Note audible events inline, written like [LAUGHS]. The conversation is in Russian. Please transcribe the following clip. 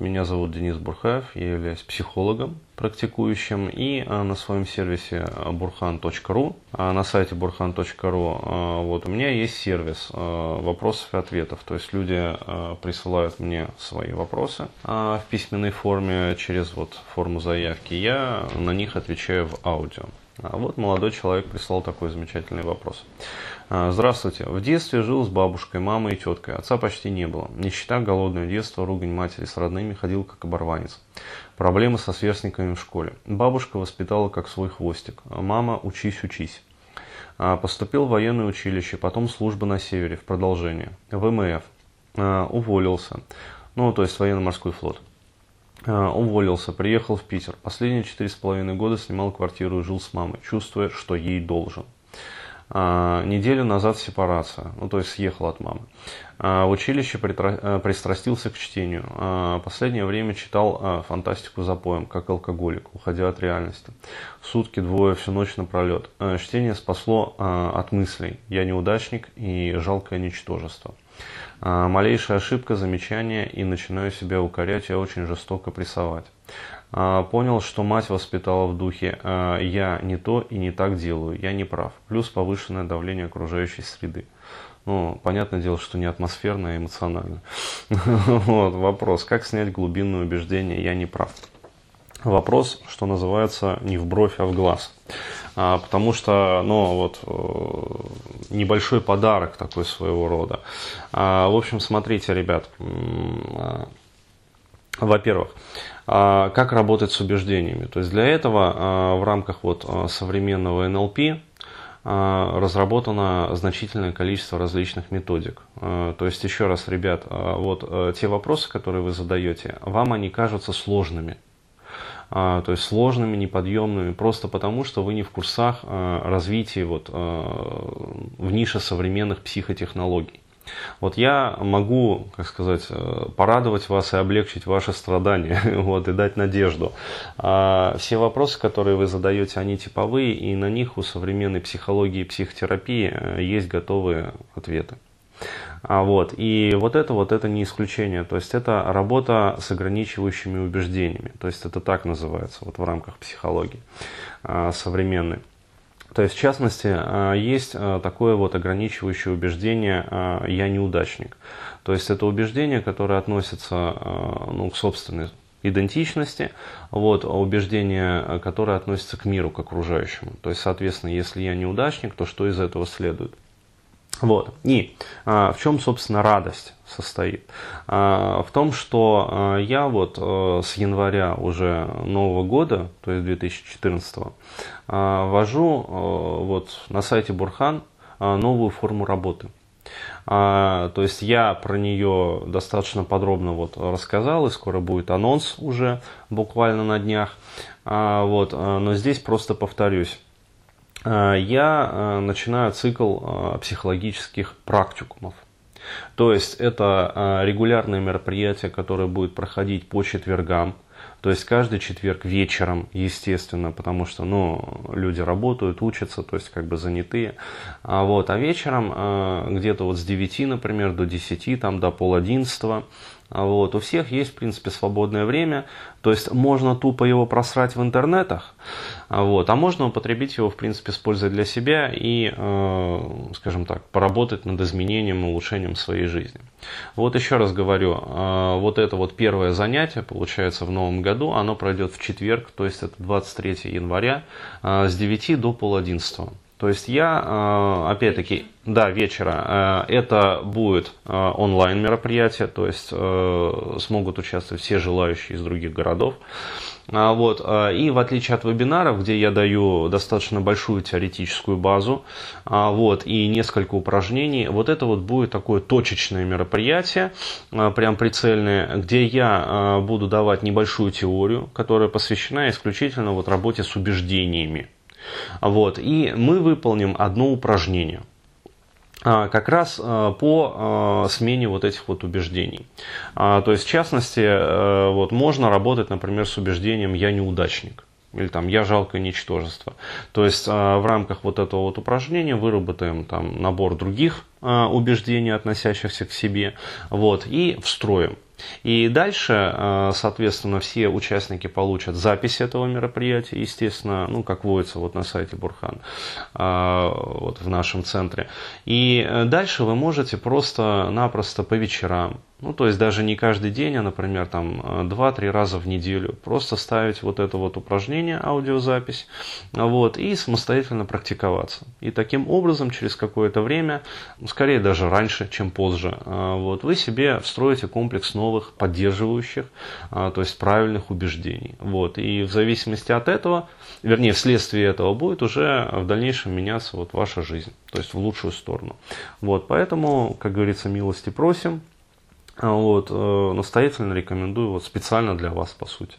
Меня зовут Денис Бурхаев, я являюсь психологом, практикующим, и а, на своем сервисе burhan.ru, а, на сайте burhan.ru, а, вот у меня есть сервис вопросов и ответов, то есть люди присылают мне свои вопросы в письменной форме через вот форму заявки, я на них отвечаю в аудио. А вот молодой человек прислал такой замечательный вопрос. А, здравствуйте. В детстве жил с бабушкой, мамой и теткой. Отца почти не было. Нищета, голодное детство, ругань матери с родными, ходил как оборванец. Проблемы со сверстниками в школе. Бабушка воспитала как свой хвостик. Мама, учись, учись. А, поступил в военное училище, потом служба на севере, в продолжение. ВМФ. Уволился. Ну, то есть военно-морской флот. А, уволился, приехал в Питер. Последние четыре с половиной года снимал квартиру и жил с мамой, чувствуя, что ей должен. А, неделю назад сепарация, ну то есть съехал от мамы. А, в училище э, пристрастился к чтению. Последнее время читал фантастику за поем, как алкоголик, уходя от реальности. Сутки, двое, всю ночь напролет. Чтение спасло от мыслей. Я неудачник и жалкое ничтожество. А, малейшая ошибка, замечание, и начинаю себя укорять и очень жестоко прессовать. А, понял, что мать воспитала в духе а, «я не то и не так делаю, я не прав». Плюс повышенное давление окружающей среды. Ну, понятное дело, что не атмосферно, а эмоционально. [LAUGHS] Вот, вопрос, как снять глубинное убеждение «я не прав»? Вопрос, что называется, не в бровь, а в глаз. А, потому что, ну, вот, э, небольшой подарок такой своего рода. А, в общем, смотрите, ребят, а, во-первых, как работать с убеждениями. То есть для этого в рамках вот современного НЛП разработано значительное количество различных методик. То есть еще раз, ребят, вот э, те вопросы, которые вы задаете, вам они кажутся сложными. А, то есть сложными, неподъемными, просто потому, что вы не в курсах а, развития вот, а, в нише современных психотехнологий. Вот я могу, как сказать, э, порадовать вас и облегчить ваши страдания, [LAUGHS] вот, и дать надежду. А все вопросы, которые вы задаете, они типовые, и на них у современной психологии и психотерапии э, есть готовые ответы. А вот, и вот это вот это не исключение, то есть это работа с ограничивающими убеждениями, то есть это так называется вот в рамках психологии а, современной. То есть, в частности, а, есть а, такое вот ограничивающее убеждение «я неудачник». То есть, это убеждение, которое относится ну, к собственной идентичности, вот, убеждение, которое относится к миру, к окружающему. То есть, соответственно, если я неудачник, то что из этого следует? Вот. И а, в чем, собственно, радость состоит? А, в том, что а, я вот а, с января уже нового года, то есть 2014, а, ввожу а, вот на сайте Бурхан а, новую форму работы. А, то есть я про нее достаточно подробно вот рассказал, и скоро будет анонс уже буквально на днях. А, вот, а, но здесь просто повторюсь. Э, я э, начинаю цикл э, психологических практикумов. То есть это регулярные мероприятия, которые будут проходить по четвергам. То есть каждый четверг вечером, естественно, потому что ну, люди работают, учатся, то есть как бы занятые. А, вот, а вечером где-то вот с 9, например, до 10, там, до пол одиннадцатого вот. У всех есть, в принципе, свободное время. То есть можно тупо его просрать в интернетах, а вот. а можно употребить его, в принципе, используя для себя и, э, скажем так, поработать над изменением и улучшением своей жизни. Вот еще раз говорю, э, вот это вот первое занятие, получается, в новом году, оно пройдет в четверг, то есть это 23 января э, с 9 до пол 11. То есть я, э, опять-таки, да, вечера, э, это будет э, онлайн мероприятие, то есть смогут участвовать все желающие из других городов. А, вот. И в отличие от вебинаров, где я даю достаточно большую теоретическую базу а, вот, и несколько упражнений, вот это вот будет такое точечное мероприятие, прям прицельное, где я буду давать небольшую теорию, которая посвящена исключительно вот работе с убеждениями. Вот, и мы выполним одно упражнение а, как раз а, по а, смене вот этих вот убеждений. То есть, в частности, э, вот можно работать, например, с убеждением «я неудачник» или там «я жалкое ничтожество». То есть в рамках вот этого вот упражнения выработаем там набор других убеждений, относящихся к себе, вот, и встроим. И дальше, э, соответственно, все участники получат запись этого мероприятия, естественно, ну, как водится вот на сайте Бурхан, э, вот в нашем центре. И э, дальше вы можете просто-напросто по вечерам ну, то есть даже не каждый день, а, например, там 2-3 раза в неделю. Просто ставить вот это вот упражнение, аудиозапись, вот, и самостоятельно практиковаться. И таким образом, через какое-то время, скорее даже раньше, чем позже, вот, вы себе встроите комплекс новых поддерживающих, то есть правильных убеждений. Вот, и в зависимости от этого, вернее, вследствие этого будет уже в дальнейшем меняться вот ваша жизнь, то есть в лучшую сторону. Вот, поэтому, как говорится, милости просим. Вот, э, настоятельно рекомендую вот специально для вас, по сути.